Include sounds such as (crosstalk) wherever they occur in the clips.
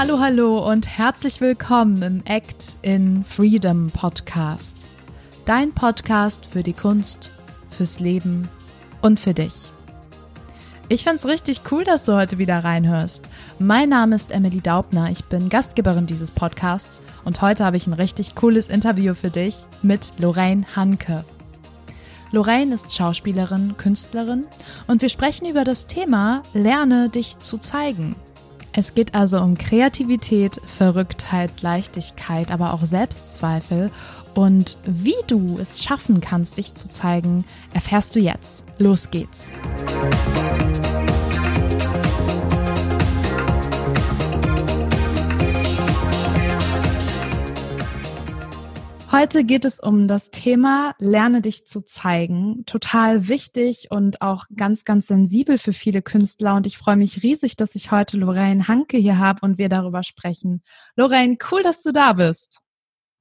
Hallo, hallo und herzlich willkommen im Act in Freedom Podcast. Dein Podcast für die Kunst, fürs Leben und für dich. Ich find's richtig cool, dass du heute wieder reinhörst. Mein Name ist Emily Daubner, ich bin Gastgeberin dieses Podcasts und heute habe ich ein richtig cooles Interview für dich mit Lorraine Hanke. Lorraine ist Schauspielerin, Künstlerin und wir sprechen über das Thema Lerne dich zu zeigen. Es geht also um Kreativität, Verrücktheit, Leichtigkeit, aber auch Selbstzweifel. Und wie du es schaffen kannst, dich zu zeigen, erfährst du jetzt. Los geht's. Heute geht es um das Thema Lerne dich zu zeigen. Total wichtig und auch ganz, ganz sensibel für viele Künstler. Und ich freue mich riesig, dass ich heute Lorraine Hanke hier habe und wir darüber sprechen. Lorraine, cool, dass du da bist.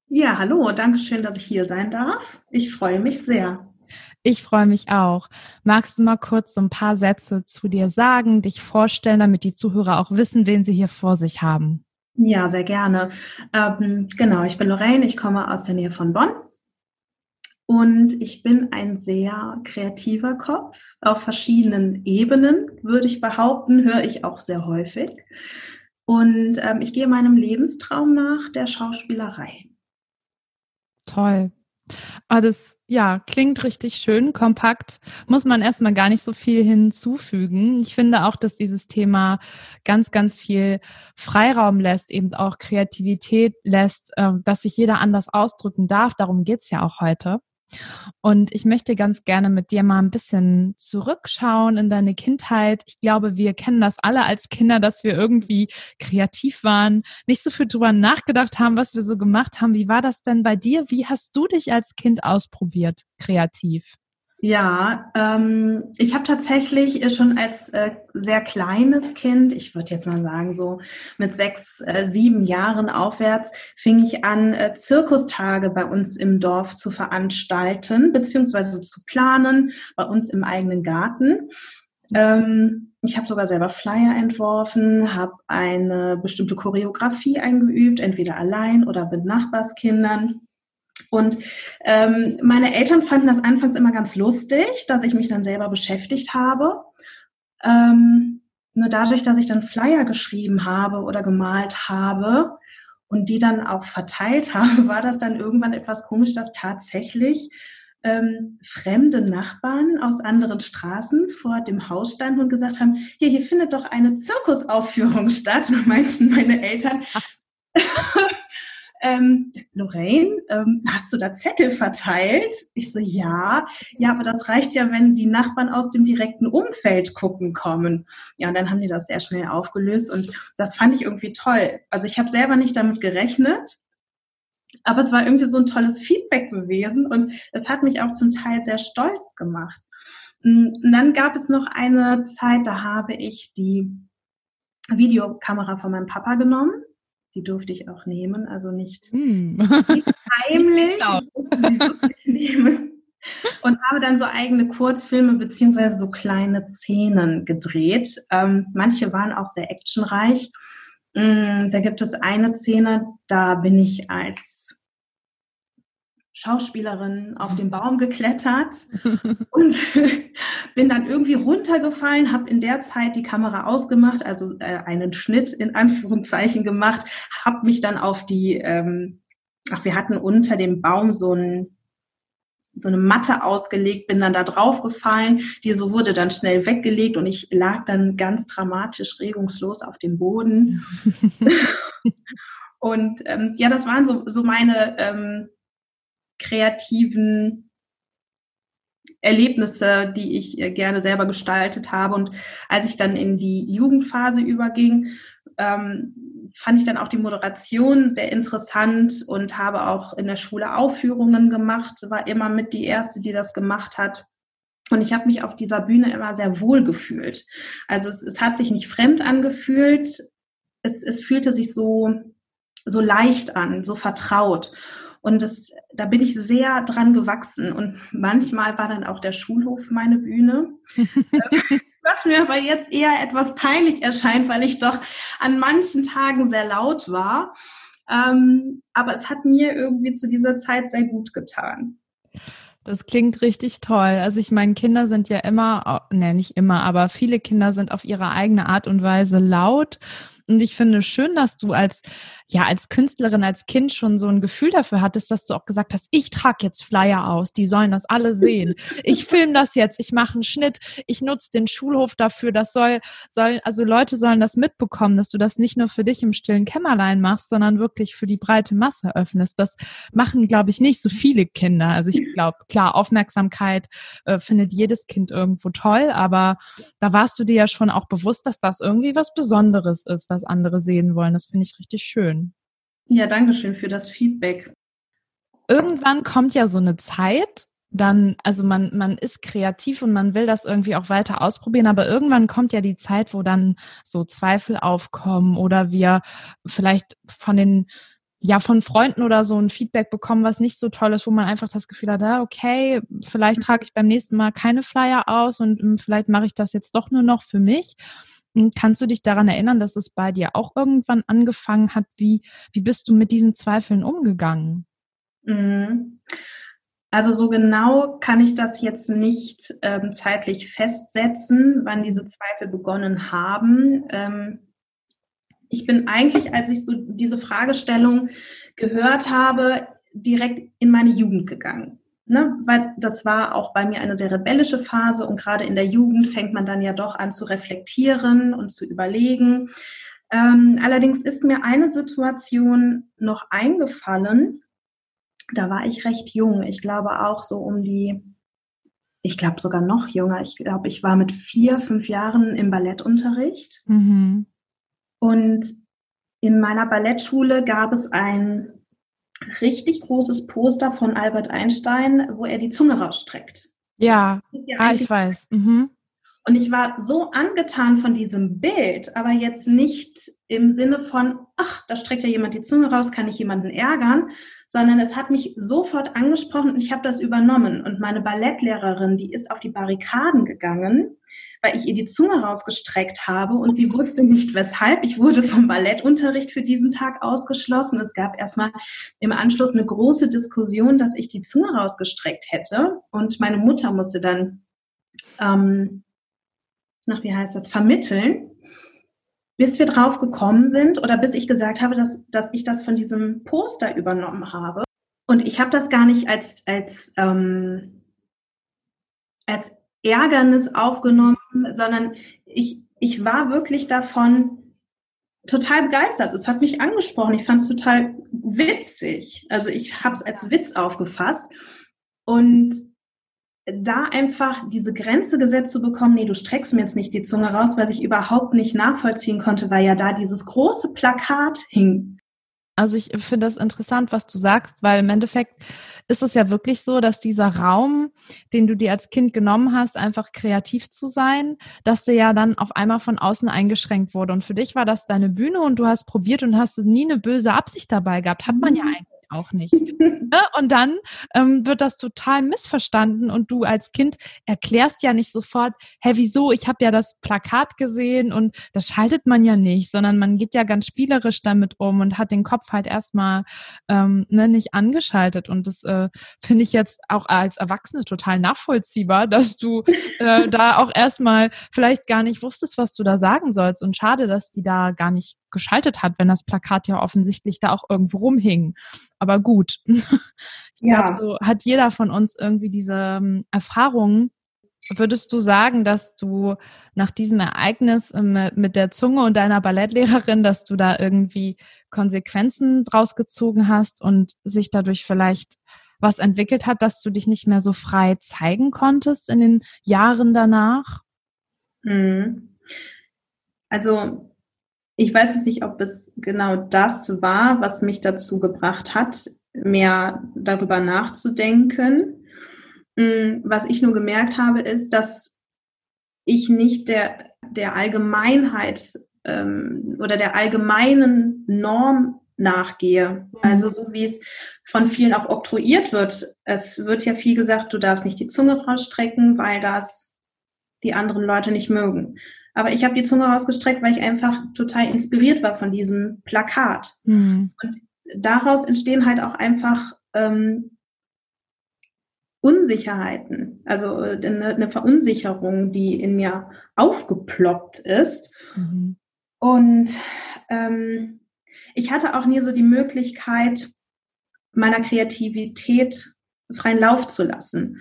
Ja, hallo, danke schön, dass ich hier sein darf. Ich freue mich sehr. Ich freue mich auch. Magst du mal kurz so ein paar Sätze zu dir sagen, dich vorstellen, damit die Zuhörer auch wissen, wen sie hier vor sich haben? Ja, sehr gerne. Ähm, genau, ich bin Lorraine, ich komme aus der Nähe von Bonn und ich bin ein sehr kreativer Kopf auf verschiedenen Ebenen, würde ich behaupten, höre ich auch sehr häufig. Und ähm, ich gehe meinem Lebenstraum nach der Schauspielerei. Toll. Ah, das ja, klingt richtig schön, kompakt. Muss man erstmal gar nicht so viel hinzufügen. Ich finde auch, dass dieses Thema ganz, ganz viel Freiraum lässt, eben auch Kreativität lässt, äh, dass sich jeder anders ausdrücken darf. Darum geht's ja auch heute. Und ich möchte ganz gerne mit dir mal ein bisschen zurückschauen in deine Kindheit. Ich glaube, wir kennen das alle als Kinder, dass wir irgendwie kreativ waren, nicht so viel drüber nachgedacht haben, was wir so gemacht haben. Wie war das denn bei dir? Wie hast du dich als Kind ausprobiert, kreativ? Ja, ähm, ich habe tatsächlich schon als äh, sehr kleines Kind, ich würde jetzt mal sagen so mit sechs, äh, sieben Jahren aufwärts, fing ich an, äh, Zirkustage bei uns im Dorf zu veranstalten, beziehungsweise zu planen, bei uns im eigenen Garten. Ähm, ich habe sogar selber Flyer entworfen, habe eine bestimmte Choreografie eingeübt, entweder allein oder mit Nachbarskindern. Und ähm, meine Eltern fanden das anfangs immer ganz lustig, dass ich mich dann selber beschäftigt habe. Ähm, nur dadurch, dass ich dann Flyer geschrieben habe oder gemalt habe und die dann auch verteilt (laughs) habe, war das dann irgendwann etwas komisch, dass tatsächlich ähm, fremde Nachbarn aus anderen Straßen vor dem Haus standen und gesagt haben, hier, hier findet doch eine Zirkusaufführung statt. Und meinten meine Eltern, (laughs) ähm, Lorraine, ähm, hast du da Zettel verteilt? Ich so, ja. Ja, aber das reicht ja, wenn die Nachbarn aus dem direkten Umfeld gucken kommen. Ja, und dann haben die das sehr schnell aufgelöst und das fand ich irgendwie toll. Also ich habe selber nicht damit gerechnet, aber es war irgendwie so ein tolles Feedback gewesen und es hat mich auch zum Teil sehr stolz gemacht. Und dann gab es noch eine Zeit, da habe ich die Videokamera von meinem Papa genommen die durfte ich auch nehmen, also nicht, mm. nicht (laughs) heimlich, (laughs) nehmen. Und habe dann so eigene Kurzfilme beziehungsweise so kleine Szenen gedreht. Ähm, manche waren auch sehr actionreich. Mm, da gibt es eine Szene, da bin ich als Schauspielerin auf den (laughs) Baum geklettert und (laughs) bin dann irgendwie runtergefallen, habe in der Zeit die Kamera ausgemacht, also äh, einen Schnitt in Anführungszeichen gemacht, habe mich dann auf die, ähm, ach, wir hatten unter dem Baum so ein so eine Matte ausgelegt, bin dann da drauf gefallen, die so wurde dann schnell weggelegt und ich lag dann ganz dramatisch regungslos auf dem Boden. (laughs) und ähm, ja, das waren so, so meine ähm, kreativen Erlebnisse, die ich gerne selber gestaltet habe. Und als ich dann in die Jugendphase überging, ähm, fand ich dann auch die Moderation sehr interessant und habe auch in der Schule Aufführungen gemacht, war immer mit die erste, die das gemacht hat. Und ich habe mich auf dieser Bühne immer sehr wohl gefühlt. Also es, es hat sich nicht fremd angefühlt, es, es fühlte sich so, so leicht an, so vertraut. Und das, da bin ich sehr dran gewachsen. Und manchmal war dann auch der Schulhof meine Bühne. (laughs) was mir aber jetzt eher etwas peinlich erscheint, weil ich doch an manchen Tagen sehr laut war. Ähm, aber es hat mir irgendwie zu dieser Zeit sehr gut getan. Das klingt richtig toll. Also ich meine, Kinder sind ja immer, ne, nicht immer, aber viele Kinder sind auf ihre eigene Art und Weise laut und ich finde schön, dass du als, ja, als Künstlerin, als Kind schon so ein Gefühl dafür hattest, dass du auch gesagt hast, ich trage jetzt Flyer aus, die sollen das alle sehen. (laughs) Ich filme das jetzt, ich mache einen Schnitt, ich nutze den Schulhof dafür, das soll, soll, also Leute sollen das mitbekommen, dass du das nicht nur für dich im stillen Kämmerlein machst, sondern wirklich für die breite Masse öffnest. Das machen, glaube ich, nicht so viele Kinder. Also ich glaube, klar, Aufmerksamkeit äh, findet jedes Kind irgendwo toll, aber da warst du dir ja schon auch bewusst, dass das irgendwie was Besonderes ist, was was andere sehen wollen. Das finde ich richtig schön. Ja, danke schön für das Feedback. Irgendwann kommt ja so eine Zeit, dann, also man, man ist kreativ und man will das irgendwie auch weiter ausprobieren, aber irgendwann kommt ja die Zeit, wo dann so Zweifel aufkommen oder wir vielleicht von den ja, von Freunden oder so ein Feedback bekommen, was nicht so toll ist, wo man einfach das Gefühl hat, ah, okay, vielleicht trage ich beim nächsten Mal keine Flyer aus und hm, vielleicht mache ich das jetzt doch nur noch für mich. Hm, kannst du dich daran erinnern, dass es bei dir auch irgendwann angefangen hat? Wie, wie bist du mit diesen Zweifeln umgegangen? Mhm. Also so genau kann ich das jetzt nicht ähm, zeitlich festsetzen, wann diese Zweifel begonnen haben. Ähm, ich bin eigentlich, als ich so diese Fragestellung gehört habe, direkt in meine Jugend gegangen ne, weil das war auch bei mir eine sehr rebellische Phase und gerade in der Jugend fängt man dann ja doch an zu reflektieren und zu überlegen. Ähm, allerdings ist mir eine Situation noch eingefallen. Da war ich recht jung. Ich glaube auch so um die, ich glaube sogar noch jünger. Ich glaube, ich war mit vier, fünf Jahren im Ballettunterricht. Mhm. Und in meiner Ballettschule gab es ein richtig großes Poster von Albert Einstein, wo er die Zunge rausstreckt. Ja, ja ah, ich weiß. Mhm. Und ich war so angetan von diesem Bild, aber jetzt nicht im Sinne von, ach, da streckt ja jemand die Zunge raus, kann ich jemanden ärgern, sondern es hat mich sofort angesprochen und ich habe das übernommen. Und meine Ballettlehrerin, die ist auf die Barrikaden gegangen, weil ich ihr die Zunge rausgestreckt habe und sie wusste nicht weshalb. Ich wurde vom Ballettunterricht für diesen Tag ausgeschlossen. Es gab erstmal im Anschluss eine große Diskussion, dass ich die Zunge rausgestreckt hätte und meine Mutter musste dann, ähm, nach wie heißt das, vermitteln bis wir drauf gekommen sind oder bis ich gesagt habe, dass, dass ich das von diesem Poster übernommen habe. Und ich habe das gar nicht als, als, ähm, als Ärgernis aufgenommen, sondern ich, ich war wirklich davon total begeistert. Es hat mich angesprochen. Ich fand es total witzig. Also ich habe es als Witz aufgefasst. Und da einfach diese Grenze gesetzt zu bekommen, nee, du streckst mir jetzt nicht die Zunge raus, was ich überhaupt nicht nachvollziehen konnte, weil ja da dieses große Plakat hing. Also ich finde das interessant, was du sagst, weil im Endeffekt ist es ja wirklich so, dass dieser Raum, den du dir als Kind genommen hast, einfach kreativ zu sein, dass der ja dann auf einmal von außen eingeschränkt wurde. Und für dich war das deine Bühne und du hast probiert und hast nie eine böse Absicht dabei gehabt. Hat man ja mhm. eigentlich auch nicht. Ne? und dann ähm, wird das total missverstanden und du als Kind erklärst ja nicht sofort, hä, wieso? Ich habe ja das Plakat gesehen und das schaltet man ja nicht, sondern man geht ja ganz spielerisch damit um und hat den Kopf halt erstmal ähm, ne, nicht angeschaltet. Und das äh, finde ich jetzt auch als Erwachsene total nachvollziehbar, dass du äh, (laughs) da auch erstmal vielleicht gar nicht wusstest, was du da sagen sollst. Und schade, dass die da gar nicht geschaltet hat, wenn das Plakat ja offensichtlich da auch irgendwo rumhing. Aber gut. (laughs) Ich ja. glaube, so hat jeder von uns irgendwie diese ähm, Erfahrungen. Würdest du sagen, dass du nach diesem Ereignis ähm, mit der Zunge und deiner Ballettlehrerin, dass du da irgendwie Konsequenzen draus gezogen hast und sich dadurch vielleicht was entwickelt hat, dass du dich nicht mehr so frei zeigen konntest in den Jahren danach? Hm. Also ich weiß es nicht, ob es genau das war, was mich dazu gebracht hat, mehr darüber nachzudenken. Mm, was ich nur gemerkt habe, ist, dass ich nicht der, der Allgemeinheit ähm, oder der allgemeinen Norm nachgehe. Mhm. Also so wie es von vielen auch oktroyiert wird. Es wird ja viel gesagt, du darfst nicht die Zunge rausstrecken, weil das die anderen Leute nicht mögen. Aber ich habe die Zunge rausgestreckt, weil ich einfach total inspiriert war von diesem Plakat. Mhm. Und daraus entstehen halt auch einfach ähm, Unsicherheiten, also äh, eine, eine, Verunsicherung, die in mir aufgeploppt ist. Mhm. Und ähm, ich hatte auch nie so die Möglichkeit, meiner Kreativität freien Lauf zu lassen.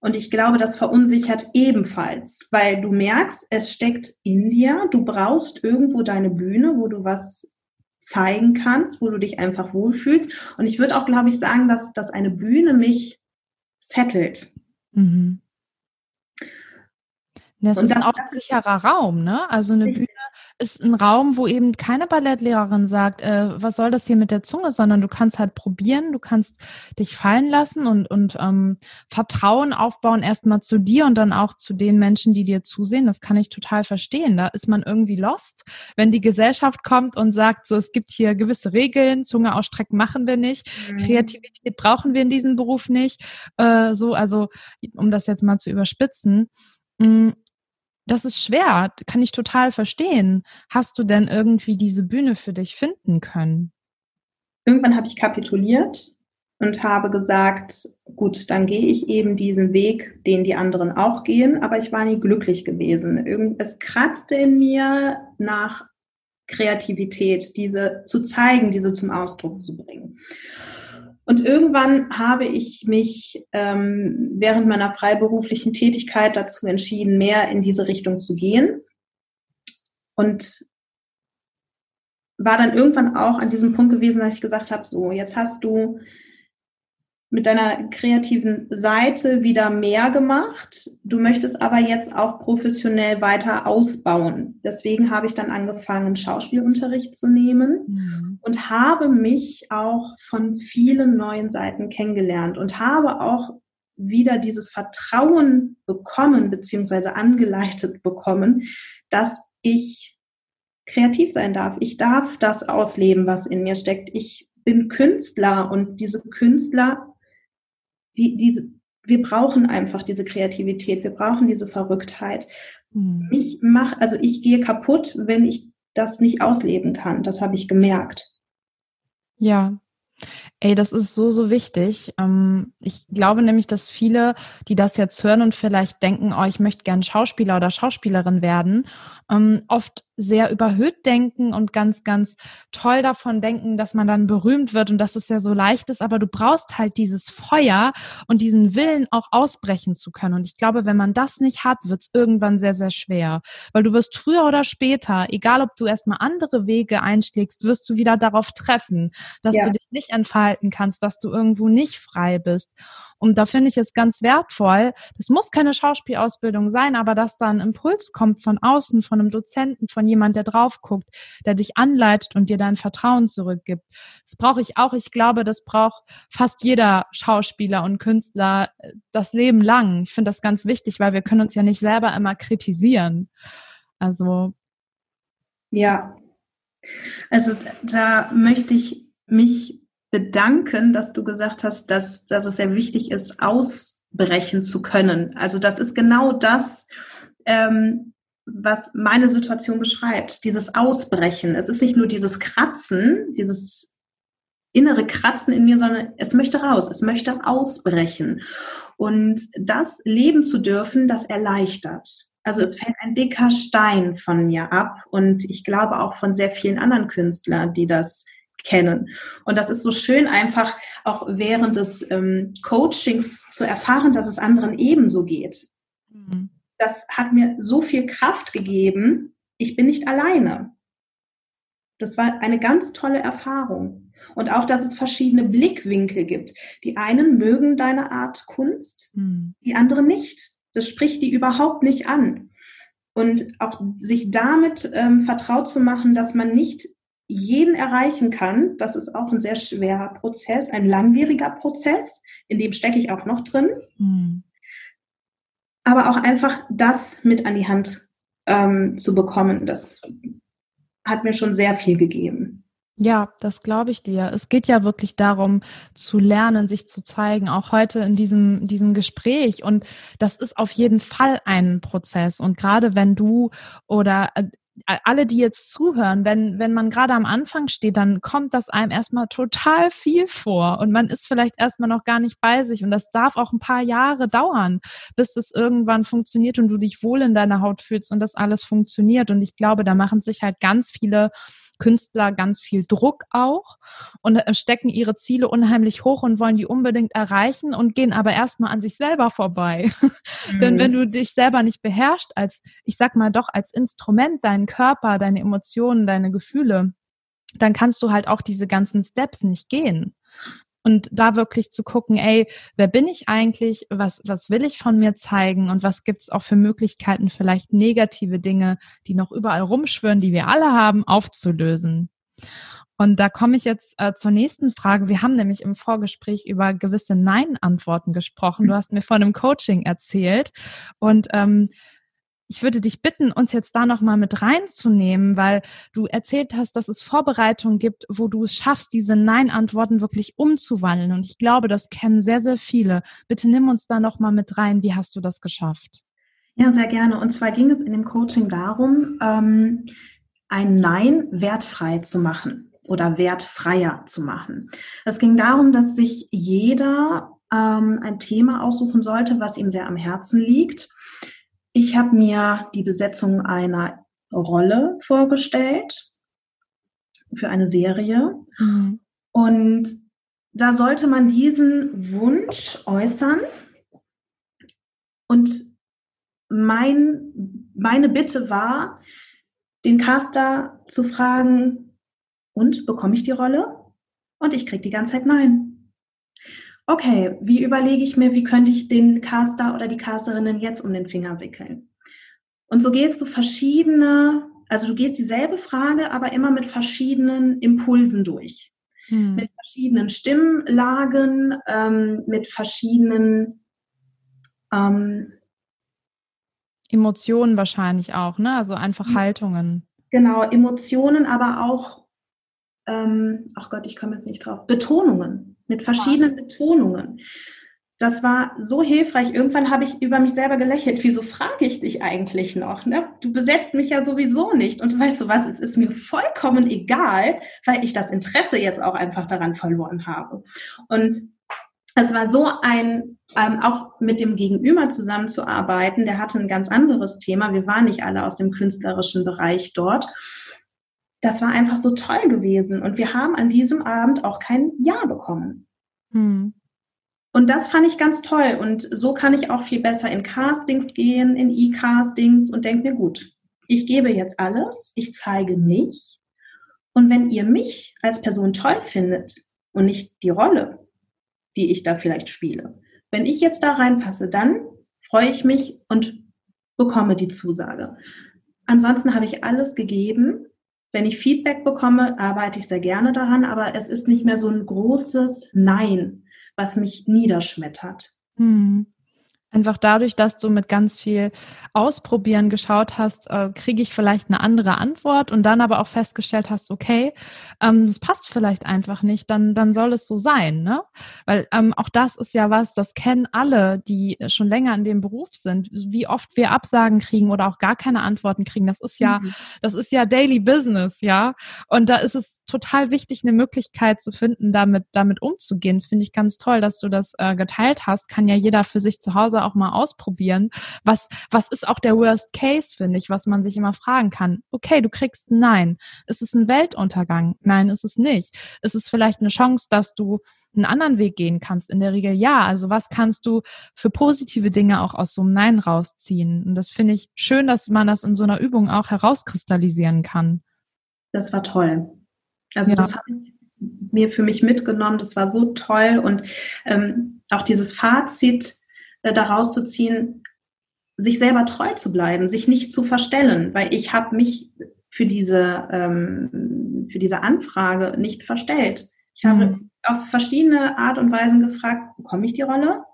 Und ich glaube, das verunsichert ebenfalls, weil du merkst, es steckt in dir, du brauchst irgendwo deine Bühne, wo du was zeigen kannst, wo du dich einfach wohlfühlst. Und ich würde auch, glaube ich, sagen, dass, dass eine Bühne mich settelt. Mhm. Das und ist das, auch ein sicherer Raum, ne? Also eine Bühne ist ein Raum, wo eben keine Ballettlehrerin sagt, äh, was soll das hier mit der Zunge, sondern du kannst halt probieren, du kannst dich fallen lassen und, und ähm, Vertrauen aufbauen erstmal zu dir und dann auch zu den Menschen, die dir zusehen. Das kann ich total verstehen. Da ist man irgendwie lost, wenn die Gesellschaft kommt und sagt, so es gibt hier gewisse Regeln, Zunge ausstrecken machen wir nicht, mhm. Kreativität brauchen wir in diesem Beruf nicht. Äh, so, also um das jetzt mal zu überspitzen. Das ist schwer, kann ich total verstehen. Hast du denn irgendwie diese Bühne für dich finden können? Irgendwann habe ich kapituliert und habe gesagt, gut, dann gehe ich eben diesen Weg, den die anderen auch gehen, aber ich war nie glücklich gewesen. Es kratzte in mir nach Kreativität, diese zu zeigen, diese zum Ausdruck zu bringen. Und irgendwann habe ich mich ähm, während meiner freiberuflichen Tätigkeit dazu entschieden, mehr in diese Richtung zu gehen. Und war dann irgendwann auch an diesem Punkt gewesen, dass ich gesagt habe, so, jetzt hast du mit deiner kreativen Seite wieder mehr gemacht. Du möchtest aber jetzt auch professionell weiter ausbauen. Deswegen habe ich dann angefangen, Schauspielunterricht zu nehmen mhm. und habe mich auch von vielen neuen Seiten kennengelernt und habe auch wieder dieses Vertrauen bekommen, beziehungsweise angeleitet bekommen, dass ich kreativ sein darf. Ich darf das ausleben, was in mir steckt. Ich bin Künstler und diese Künstler die, diese, wir brauchen einfach diese Kreativität, wir brauchen diese Verrücktheit. Mhm. Mich mach, also ich gehe kaputt, wenn ich das nicht ausleben kann. Das habe ich gemerkt. Ja, Ey, das ist so, so wichtig. Ähm, ich glaube nämlich, dass viele, die das jetzt hören und vielleicht denken, oh, ich möchte gern Schauspieler oder Schauspielerin werden, ähm, oft sehr überhöht denken und ganz, ganz toll davon denken, dass man dann berühmt wird und dass es ja so leicht ist, aber du brauchst halt dieses Feuer und diesen Willen auch ausbrechen zu können. Und ich glaube, wenn man das nicht hat, wird es irgendwann sehr, sehr schwer. Weil du wirst früher oder später, egal ob du erstmal andere Wege einschlägst, wirst du wieder darauf treffen, dass ja. du dich nicht entfalten kannst, dass du irgendwo nicht frei bist. Und da finde ich es ganz wertvoll. Das muss keine Schauspielausbildung sein, aber dass da ein Impuls kommt von außen, von einem Dozenten, von jemand, der drauf guckt, der dich anleitet und dir dein Vertrauen zurückgibt. Das brauche ich auch. Ich glaube, das braucht fast jeder Schauspieler und Künstler äh, das Leben lang. Ich finde das ganz wichtig, weil wir können uns ja nicht selber immer kritisieren. Also. Ja. Also da möchte ich mich bedanken, dass du gesagt hast, dass, dass es sehr wichtig ist, ausbrechen zu können. Also das ist genau das, ähm, was meine Situation beschreibt, dieses Ausbrechen. Es ist nicht nur dieses Kratzen, dieses innere Kratzen in mir, sondern es möchte raus, es möchte ausbrechen. Und das leben zu dürfen, das erleichtert. Also es fällt ein dicker Stein von mir ab und ich glaube auch von sehr vielen anderen Künstlern, die das kennen. Und das ist so schön, einfach auch während des ähm, Coachings zu erfahren, dass es anderen ebenso geht. Mhm. Das hat mir so viel Kraft gegeben. Ich bin nicht alleine. Das war eine ganz tolle Erfahrung. Und auch, dass es verschiedene Blickwinkel gibt. Die einen mögen deine Art Kunst, mhm. die anderen nicht. Das spricht die überhaupt nicht an. Und auch sich damit ähm, vertraut zu machen, dass man nicht jeden erreichen kann. Das ist auch ein sehr schwerer Prozess, ein langwieriger Prozess, in dem stecke ich auch noch drin. Mhm. Aber auch einfach das mit an die Hand ähm, zu bekommen, das hat mir schon sehr viel gegeben. Ja, das glaube ich dir. Es geht ja wirklich darum, zu lernen, sich zu zeigen, auch heute in diesem, diesem Gespräch. Und das ist auf jeden Fall ein Prozess. Und gerade wenn du oder äh, alle, die jetzt zuhören, wenn, wenn man gerade am Anfang steht, dann kommt das einem erstmal total viel vor und man ist vielleicht erstmal noch gar nicht bei sich und das darf auch ein paar Jahre dauern, bis das irgendwann funktioniert und du dich wohl in deiner Haut fühlst und das alles funktioniert. Und ich glaube, da machen sich halt ganz viele Künstler ganz viel Druck auch und äh, stecken ihre Ziele unheimlich hoch und wollen die unbedingt erreichen und gehen aber erstmal an sich selber vorbei. (laughs) Mhm. Denn wenn du dich selber nicht beherrschst als, ich sag mal doch, als Instrument, deinen Körper, deine Emotionen, deine Gefühle, dann kannst du halt auch diese ganzen Steps nicht gehen und da wirklich zu gucken, ey, wer bin ich eigentlich? Was, was will ich von mir zeigen? Und was gibt's auch für Möglichkeiten, vielleicht negative Dinge, die noch überall rumschwören, die wir alle haben, aufzulösen? Und da komme ich jetzt äh, zur nächsten Frage. Wir haben nämlich im Vorgespräch über gewisse Nein-Antworten gesprochen. Du hast mir von einem Coaching erzählt. Und ähm, ich würde dich bitten, uns jetzt da nochmal mit reinzunehmen, weil du erzählt hast, dass es Vorbereitungen gibt, wo du es schaffst, diese Nein-Antworten wirklich umzuwandeln. Und ich glaube, das kennen sehr, sehr viele. Bitte nimm uns da nochmal mit rein. Wie hast du das geschafft? Ja, sehr gerne. Und zwar ging es in dem Coaching darum, ähm, ein Nein wertfrei zu machen oder wertfreier zu machen. Es ging darum, dass sich jeder ähm, ein Thema aussuchen sollte, was ihm sehr am Herzen liegt ich habe mir die Besetzung einer Rolle vorgestellt für eine Serie. Mhm. Und da sollte man diesen Wunsch äußern. Und mein, meine Bitte war, den Caster zu fragen, und bekomme ich die Rolle? Und ich kriege die ganze Zeit Nein okay, wie überlege ich mir, wie könnte ich den Caster oder die Casterinnen jetzt um den Finger wickeln? Und so gehst du verschiedene, also du gehst dieselbe Frage, aber immer mit verschiedenen Impulsen durch. Hm. Mit verschiedenen Stimmlagen, ähm, mit verschiedenen ähm, Emotionen wahrscheinlich auch, ne? Also einfach Haltungen. Genau, Emotionen, aber auch, ähm, ach Gott, ich komme jetzt nicht drauf, Betonungen mit verschiedenen Betonungen. Das war so hilfreich. Irgendwann habe ich über mich selber gelächelt. Wieso frage ich dich eigentlich noch? Ne? Du besetzt mich ja sowieso nicht. Und weißt du was, es ist mir vollkommen egal, weil ich das Interesse jetzt auch einfach daran verloren habe. Und es war so ein, ähm, auch mit dem Gegenüber zusammenzuarbeiten, der hatte ein ganz anderes Thema. Wir waren nicht alle aus dem künstlerischen Bereich dort das war einfach so toll gewesen. Und wir haben an diesem Abend auch kein Ja bekommen. Hm. Und das fand ich ganz toll. Und so kann ich auch viel besser in Castings gehen, in E-Castings und denke mir, gut, ich gebe jetzt alles, ich zeige mich. Und wenn ihr mich als Person toll findet und nicht die Rolle, die ich da vielleicht spiele, wenn ich jetzt da reinpasse, dann freue ich mich und bekomme die Zusage. Ansonsten habe ich alles gegeben wenn ich Feedback bekomme, arbeite ich sehr gerne daran, aber es ist nicht mehr so ein großes Nein, was mich niederschmettert. Hm. Einfach dadurch, dass du mit ganz viel Ausprobieren geschaut hast, äh, kriege ich vielleicht eine andere Antwort und dann aber auch festgestellt hast, okay, ähm, das passt vielleicht einfach nicht, dann, dann soll es so sein, ne? Weil ähm, auch das ist ja was, das kennen alle, die schon länger in dem Beruf sind. Wie oft wir Absagen kriegen oder auch gar keine Antworten kriegen, das ist ja, mhm. das ist ja Daily Business, ja. Und da ist es total wichtig, eine Möglichkeit zu finden, damit, damit umzugehen. Finde ich ganz toll, dass du das äh, geteilt hast. Kann ja jeder für sich zu Hause Hause auch mal ausprobieren. Was, was ist auch der Worst Case, finde ich, was man sich immer fragen kann? Okay, du kriegst ein Nein. Ist es ein Weltuntergang? Nein, ist es nicht. Ist es vielleicht eine Chance, dass du einen anderen Weg gehen kannst? In der Regel ja. Also was kannst du für positive Dinge auch aus so einem Nein rausziehen? Und das finde ich schön, dass man das in so einer Übung auch herauskristallisieren kann. Das war toll. Also ja. das habe ich mir für mich mitgenommen. Das war so toll und ähm, auch dieses Fazit daraus zu ziehen, sich selber treu zu bleiben, sich nicht zu verstellen, weil ich habe mich für diese, ähm, für diese Anfrage nicht verstellt. Ich habe mhm. auf verschiedene Art und Weisen gefragt, bekomme ich die Rolle?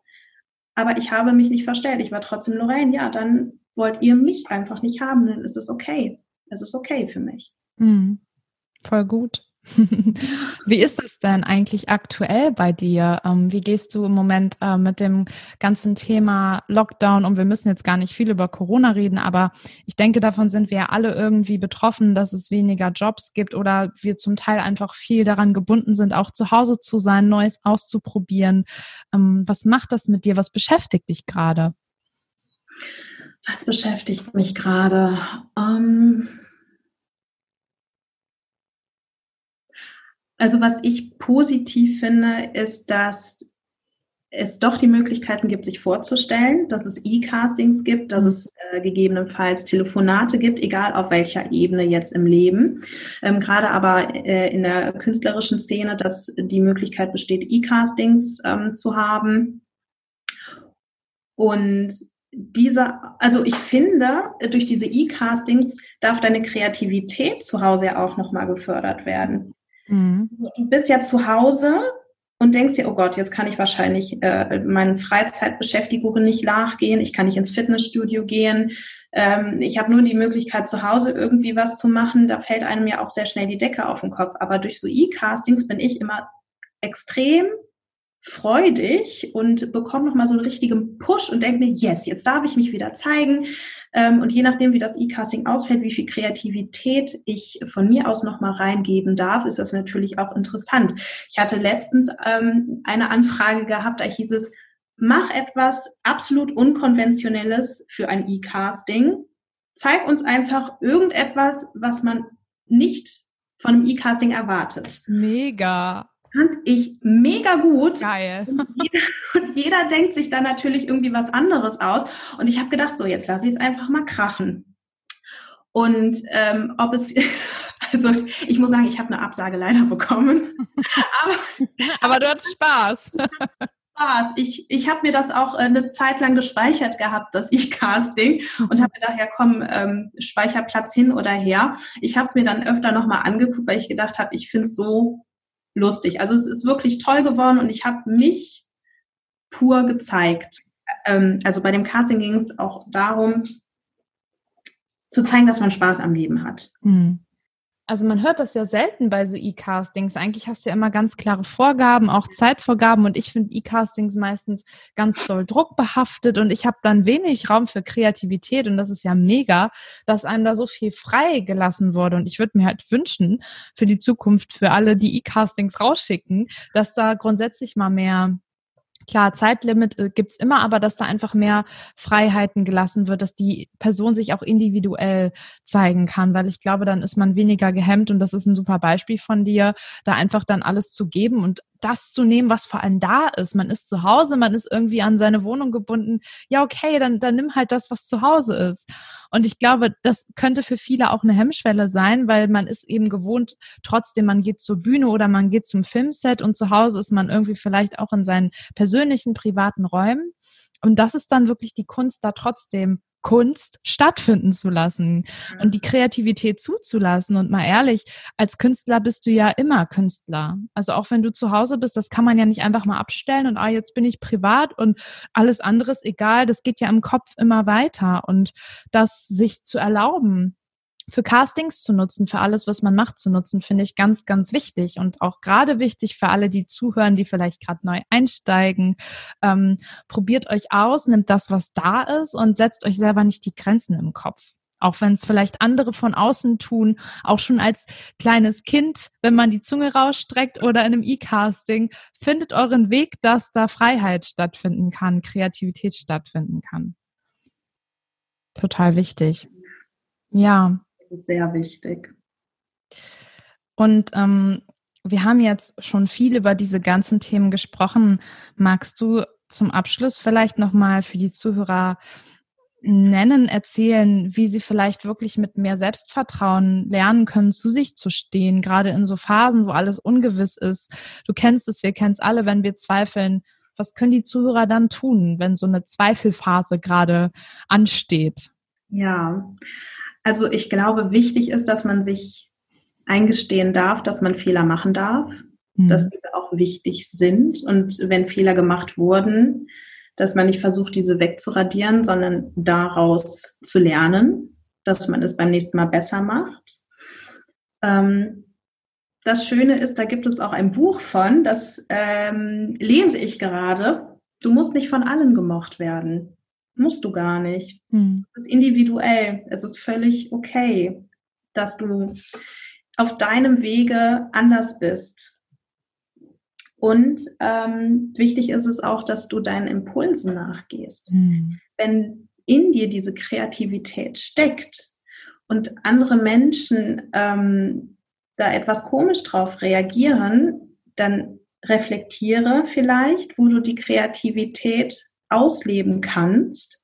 Aber ich habe mich nicht verstellt. Ich war trotzdem Lorraine. Ja, dann wollt ihr mich einfach nicht haben, dann ist es okay. Es ist okay für mich. Mhm. Voll gut. Wie ist es denn eigentlich aktuell bei dir? Ähm, wie gehst du im Moment äh, mit dem ganzen Thema Lockdown um? Wir müssen jetzt gar nicht viel über Corona reden, aber ich denke, davon sind wir ja alle irgendwie betroffen, dass es weniger Jobs gibt oder wir zum Teil einfach viel daran gebunden sind, auch zu Hause zu sein, Neues auszuprobieren. Ähm, was macht das mit dir? Was beschäftigt dich gerade? Was beschäftigt mich gerade? Ähm Also was ich positiv finde, ist, dass es doch die Möglichkeiten gibt, sich vorzustellen, dass es E-Castings gibt, dass es äh, gegebenenfalls Telefonate gibt, egal auf welcher Ebene jetzt im Leben. Ähm, Gerade aber äh, in der künstlerischen Szene, dass die Möglichkeit besteht, E-Castings ähm, zu haben. Und dieser, also ich finde, durch diese E-Castings darf deine Kreativität zu Hause ja auch nochmal gefördert werden. Mhm. Du bist ja zu Hause und denkst dir, oh Gott, jetzt kann ich wahrscheinlich äh, meinen Freizeitbeschäftigungen nicht nachgehen, ich kann nicht ins Fitnessstudio gehen, ähm, ich habe nur die Möglichkeit, zu Hause irgendwie was zu machen, da fällt einem ja auch sehr schnell die Decke auf den Kopf. Aber durch so E-Castings bin ich immer extrem freudig und bekomme nochmal so einen richtigen Push und denke mir, yes, jetzt darf ich mich wieder zeigen. Ähm, und je nachdem, wie das E-Casting ausfällt, wie viel Kreativität ich von mir aus nochmal reingeben darf, ist das natürlich auch interessant. Ich hatte letztens ähm, eine Anfrage gehabt, da hieß es, mach etwas absolut Unkonventionelles für ein E-Casting. Zeig uns einfach irgendetwas, was man nicht von einem E-Casting erwartet. Mega fand ich mega gut. Geil. Und jeder, (laughs) und jeder, denkt sich dann natürlich irgendwie was anderes aus. Und ich habe gedacht, so, jetzt lasse ich es einfach mal krachen. Und ähm, ob es, (laughs) also ich muss sagen, ich habe eine Absage leider (laughs) bekommen. aber, aber du hattest Spaß. Spaß. Ich, ich habe mir das auch äh, eine Zeit lang gespeichert gehabt, das E-Casting, und habe mir daher komm, ähm, Speicherplatz hin oder her. Ich habe es mir dann öfter nochmal angeguckt, weil ich gedacht habe, ich finde es so lustig. Also es ist wirklich toll geworden und ich habe mich pur gezeigt. Ähm, also bei dem Casting ging es auch darum, zu zeigen, dass man Spaß am Leben hat. Mhm. Also man hört das ja selten bei so E-Castings. Eigentlich hast du ja immer ganz klare Vorgaben, auch Zeitvorgaben. Und ich finde E-Castings meistens ganz doll druckbehaftet und ich habe dann wenig Raum für Kreativität. Und das ist ja mega, dass einem da so viel frei gelassen wurde. Und ich würde mir halt wünschen für die Zukunft, für alle, die E-Castings rausschicken, dass da grundsätzlich mal mehr Klar, Zeitlimit äh, gibt's immer, aber dass da einfach mehr Freiheiten gelassen wird, dass die Person sich auch individuell zeigen kann, weil ich glaube, dann ist man weniger gehemmt und das ist ein super Beispiel von dir, da einfach dann alles zu geben und das zu nehmen, was vor allem da ist. Man ist zu Hause, man ist irgendwie an seine Wohnung gebunden. Ja, okay, dann, dann nimm halt das, was zu Hause ist. Und ich glaube, das könnte für viele auch eine Hemmschwelle sein, weil man ist eben gewohnt, trotzdem, man geht zur Bühne oder man geht zum Filmset und zu Hause ist man irgendwie vielleicht auch in seinen persönlichen, privaten Räumen. Und das ist dann wirklich die Kunst, da trotzdem Kunst stattfinden zu lassen und die Kreativität zuzulassen. Und mal ehrlich, als Künstler bist du ja immer Künstler. Also auch wenn du zu Hause bist, das kann man ja nicht einfach mal abstellen und ah, jetzt bin ich privat und alles andere ist egal. Das geht ja im Kopf immer weiter. Und das sich zu erlauben, für Castings zu nutzen, für alles, was man macht, zu nutzen, finde ich ganz, ganz wichtig und auch gerade wichtig für alle, die zuhören, die vielleicht gerade neu einsteigen. Ähm, probiert euch aus, nimmt das, was da ist und setzt euch selber nicht die Grenzen im Kopf. Auch wenn es vielleicht andere von außen tun, auch schon als kleines Kind, wenn man die Zunge rausstreckt oder in einem E-Casting, findet euren Weg, dass da Freiheit stattfinden kann, Kreativität stattfinden kann. Total wichtig. Ja, ist sehr wichtig. Und ähm, wir haben jetzt schon viel über diese ganzen Themen gesprochen. Magst du zum Abschluss vielleicht nochmal für die Zuhörer nennen, erzählen, wie sie vielleicht wirklich mit mehr Selbstvertrauen lernen können, zu sich zu stehen, gerade in so Phasen, wo alles ungewiss ist. Du kennst es, wir kennen es alle, wenn wir zweifeln. Was können die Zuhörer dann tun, wenn so eine Zweifelphase gerade ansteht? Ja, also ich glaube, wichtig ist, dass man sich eingestehen darf, dass man Fehler machen darf, mhm. dass diese auch wichtig sind und wenn Fehler gemacht wurden, dass man nicht versucht, diese wegzuradieren, sondern daraus zu lernen, dass man es beim nächsten Mal besser macht. Ähm, das Schöne ist, da gibt es auch ein Buch von, das ähm, lese ich gerade. Du musst nicht von allen gemocht werden. Musst du gar nicht. Hm. Es ist individuell. Es ist völlig okay, dass du auf deinem Wege anders bist. Und ähm, wichtig ist es auch, dass du deinen Impulsen nachgehst. Hm. Wenn in dir diese Kreativität steckt und andere Menschen ähm, da etwas komisch drauf reagieren, dann reflektiere vielleicht, wo du die Kreativität ausleben kannst,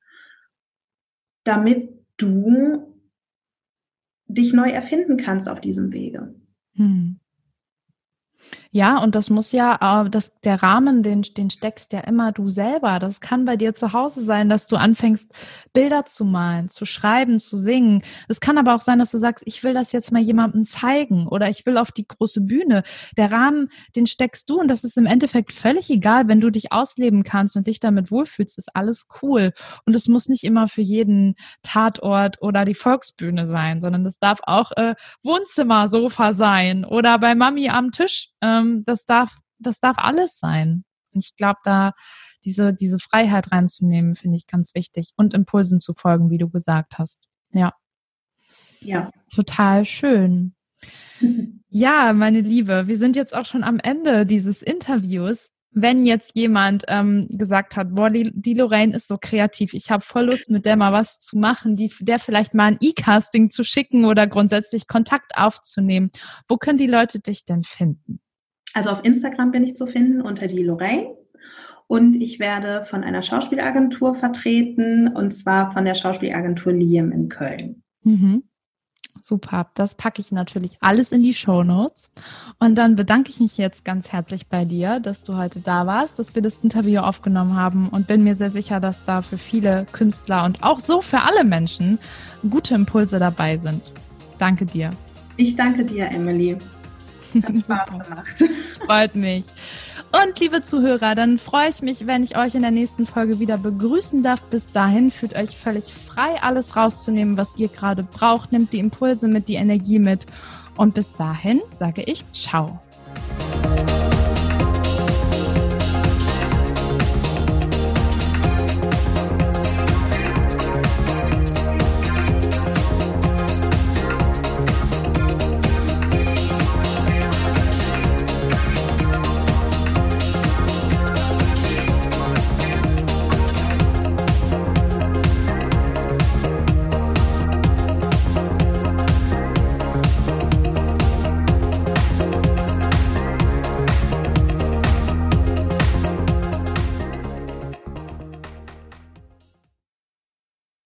damit du dich neu erfinden kannst auf diesem Wege. Hm. Ja, und das muss ja, äh, das, der Rahmen, den, den steckst ja immer du selber. Das kann bei dir zu Hause sein, dass du anfängst, Bilder zu malen, zu schreiben, zu singen. Es kann aber auch sein, dass du sagst, ich will das jetzt mal jemandem zeigen oder ich will auf die große Bühne. Der Rahmen, den steckst du und das ist im Endeffekt völlig egal, wenn du dich ausleben kannst und dich damit wohlfühlst, ist alles cool. Und es muss nicht immer für jeden Tatort oder die Volksbühne sein, sondern es darf auch äh, Wohnzimmersofa sein oder bei Mami am Tisch ähm, das darf, das darf alles sein. Und ich glaube, da diese, diese Freiheit reinzunehmen, finde ich ganz wichtig und Impulsen zu folgen, wie du gesagt hast. Ja. Ja. Total schön. (laughs) Ja, meine Liebe, wir sind jetzt auch schon am Ende dieses Interviews. Wenn jetzt jemand ähm, gesagt hat, boah, die, die Lorraine ist so kreativ, ich habe voll Lust, mit der mal was zu machen, die, der vielleicht mal ein E-Casting zu schicken oder grundsätzlich Kontakt aufzunehmen, wo können die Leute dich denn finden? Also auf Instagram bin ich zu finden unter die Lorraine. Und ich werde von einer Schauspielagentur vertreten, und zwar von der Schauspielagentur Liam in Köln. Mhm. Super, das packe ich natürlich alles in die Show Notes. Und dann bedanke ich mich jetzt ganz herzlich bei dir, dass du heute da warst, dass wir das Interview aufgenommen haben und bin mir sehr sicher, dass da für viele Künstler und auch so für alle Menschen gute Impulse dabei sind. Danke dir. Ich danke dir, Emily. Hat Spaß gemacht. Freut mich. Und liebe Zuhörer, dann freue ich mich, wenn ich euch in der nächsten Folge wieder begrüßen darf. Bis dahin fühlt euch völlig frei, alles rauszunehmen, was ihr gerade braucht. Nehmt die Impulse mit, die Energie mit. Und bis dahin sage ich Ciao.